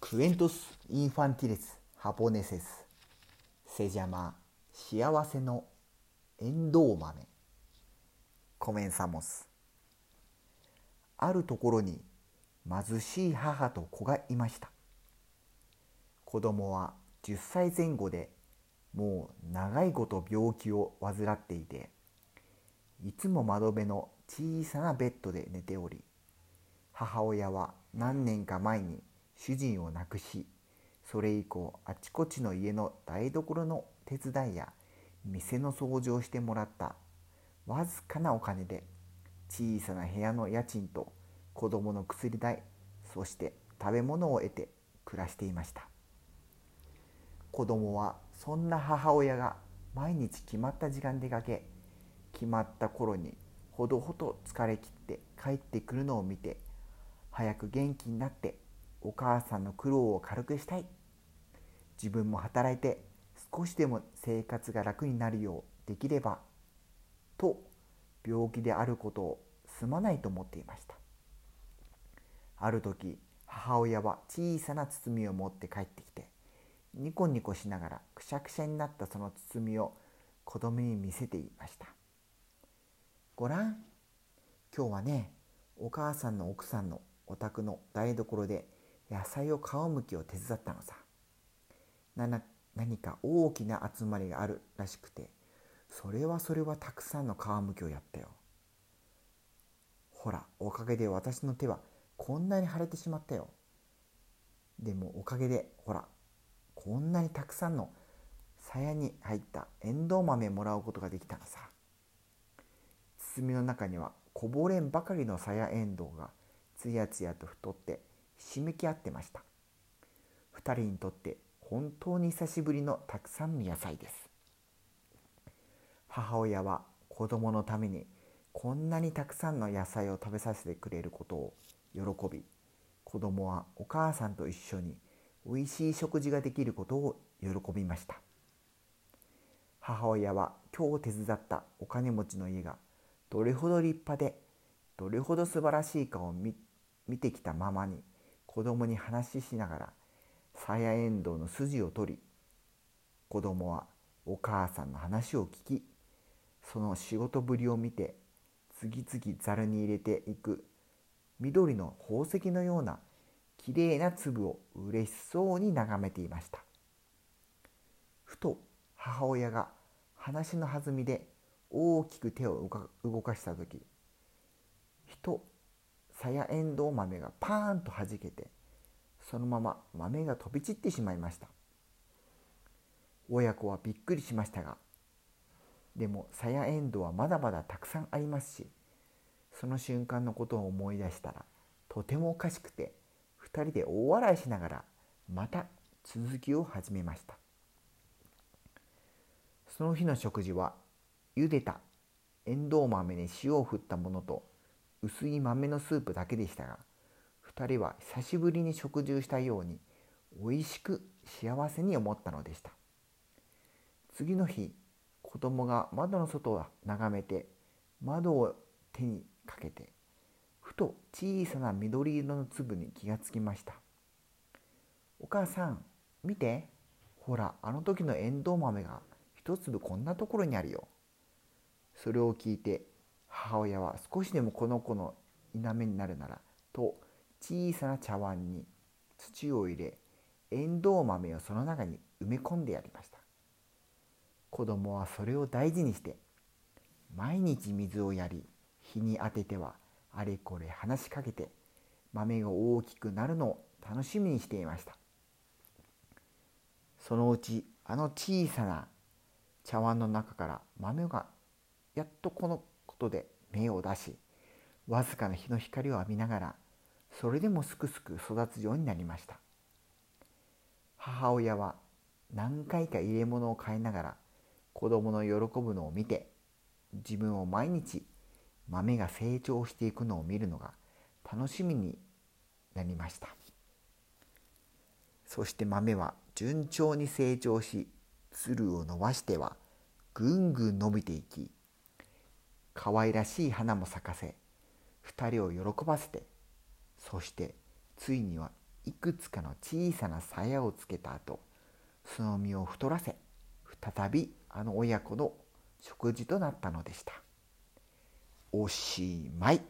クエントス・インファンティレス・ハポネセスセジャマ幸せのエンドウ豆コメンサモスあるところに貧しい母と子がいました子供は10歳前後でもう長いこと病気を患っていていつも窓辺の小さなベッドで寝ており母親は何年か前に主人を亡くしそれ以降あちこちの家の台所の手伝いや店の掃除をしてもらったわずかなお金で小さな部屋の家賃と子供の薬代そして食べ物を得て暮らしていました。子供はそんな母親が毎日決まった時間出かけ決まった頃にほどほど疲れ切って帰ってくるのを見て早く元気になってお母さんの苦労を軽くしたい。自分も働いて少しでも生活が楽になるようできればと病気であることをすまないと思っていました。ある時母親は小さな包みを持って帰ってきてニコニコしながらくしゃくしゃになったその包みを子供に見せていました。ごらん今日はねお母さんの奥さんのお宅の台所で野菜を皮むきを手伝ったのさ。な何か大きな集まりがあるらしくてそれはそれはたくさんの皮むきをやったよ。ほらおかげで私の手はこんなに腫れてしまったよ。でもおかげでほらこんなにたくさんの鞘に入ったエンドウ豆もらうことができたのさ。包みの中にはこぼれんばかりの鞘エンドウがつやつやと太ってひしめき合ってました。2人にとって本当に久しぶりのたくさんの野菜です。母親は子供のためにこんなにたくさんの野菜を食べさせてくれることを喜び子供はお母さんと一緒においしい食事ができることを喜びました。母親は今日手伝ったお金持ちの家がどれほど立派でどれほど素晴らしいかを見てきたままに子供に話ししながらさやえんどうの筋を取り子供はお母さんの話を聞きその仕事ぶりを見て次々ざるに入れていく緑の宝石のようなきれいな粒を嬉しそうに眺めていました。ふと母親が話の弾みで大きく手を動かした時ふとさやえんどう豆がパーンとはじけてそのまま豆が飛び散ってしまいました。親子はびっくりしましたがでもさやえんどうはまだまだたくさんありますしその瞬間のことを思い出したらとてもおかしくて2人で大笑いしながらまた続きを始めました。その日の食事は茹でたエンドウ豆に塩を振ったものと薄い豆のスープだけでしたが2人は久しぶりに食事をしたようにおいしく幸せに思ったのでした。次の日子供が窓の外を眺めて窓を手にかけてふと小さな緑色の粒に気がつきました。お母さん見て。ほらあの時のエンドウ豆が一粒こんなところにあるよ。それを聞いて母親は少しでもこの子の否めになるならと小さな茶碗に土を入れエンドウ豆をその中に埋め込んでやりました。子供はそれを大事にして毎日水をやり日に当ててはあれこれ話しかけて豆が大きくなるのを楽しみにしていました。そのうちあの小さな茶碗の中から豆がやっとこのことで芽を出しわずかな日の光を浴びながらそれでもすくすく育つようになりました。母親は何回か入れ物を買いながら子供の喜ぶのを見て自分を毎日豆が成長していくのを見るのが楽しみになりました。そして豆は順調に成長しつるを伸ばしてはぐんぐん伸びていき可愛らしい花も咲かせ2人を喜ばせてそしてついにはいくつかの小さな鞘をつけた後その身を太らせ再びあの親子の食事となったのでした。おしまい。